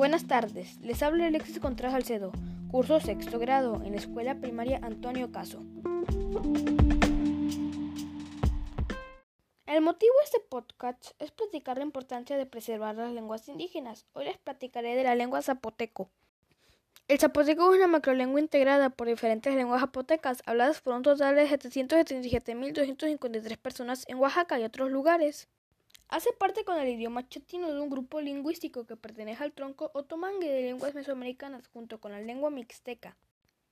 Buenas tardes, les habla Alexis Contreras Salcedo, curso sexto grado en la Escuela Primaria Antonio Caso. El motivo de este podcast es platicar la importancia de preservar las lenguas indígenas. Hoy les platicaré de la lengua zapoteco. El zapoteco es una macrolengua integrada por diferentes lenguas zapotecas habladas por un total de 777.253 personas en Oaxaca y otros lugares. Hace parte con el idioma chatino de un grupo lingüístico que pertenece al tronco otomangue de lenguas mesoamericanas junto con la lengua mixteca,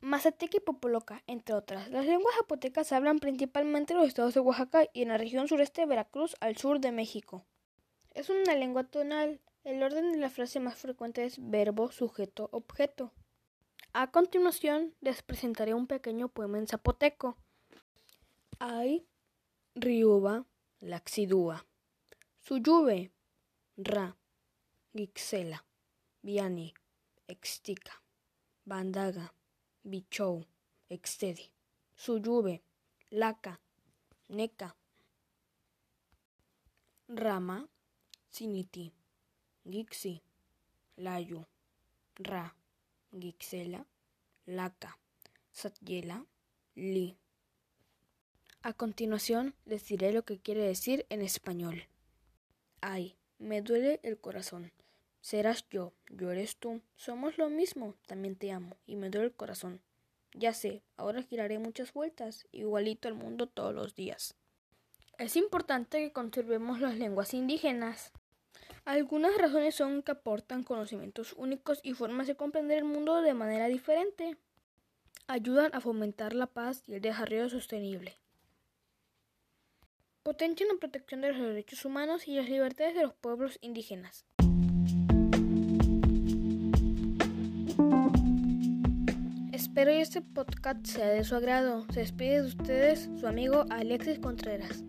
mazateca y popoloca, entre otras. Las lenguas zapotecas hablan principalmente en los estados de Oaxaca y en la región sureste de Veracruz al sur de México. Es una lengua tonal. El orden de la frase más frecuente es verbo, sujeto, objeto. A continuación les presentaré un pequeño poema en zapoteco. Ay, riuba, laxidúa. Suyuve, Ra, Gixela, Viani, Extica, Bandaga, Bichou, Extedi, Suyuve, Laca, Neca, Rama, Siniti, Gixi, Layu, Ra, Gixela, Laca, Satyela, Li. A continuación les diré lo que quiere decir en español. Ay, me duele el corazón. Serás yo, yo eres tú. Somos lo mismo. También te amo y me duele el corazón. Ya sé, ahora giraré muchas vueltas, igualito al mundo todos los días. Es importante que conservemos las lenguas indígenas. Algunas razones son que aportan conocimientos únicos y formas de comprender el mundo de manera diferente. Ayudan a fomentar la paz y el desarrollo sostenible potencian la protección de los derechos humanos y las libertades de los pueblos indígenas. Espero que este podcast sea de su agrado. Se despide de ustedes su amigo Alexis Contreras.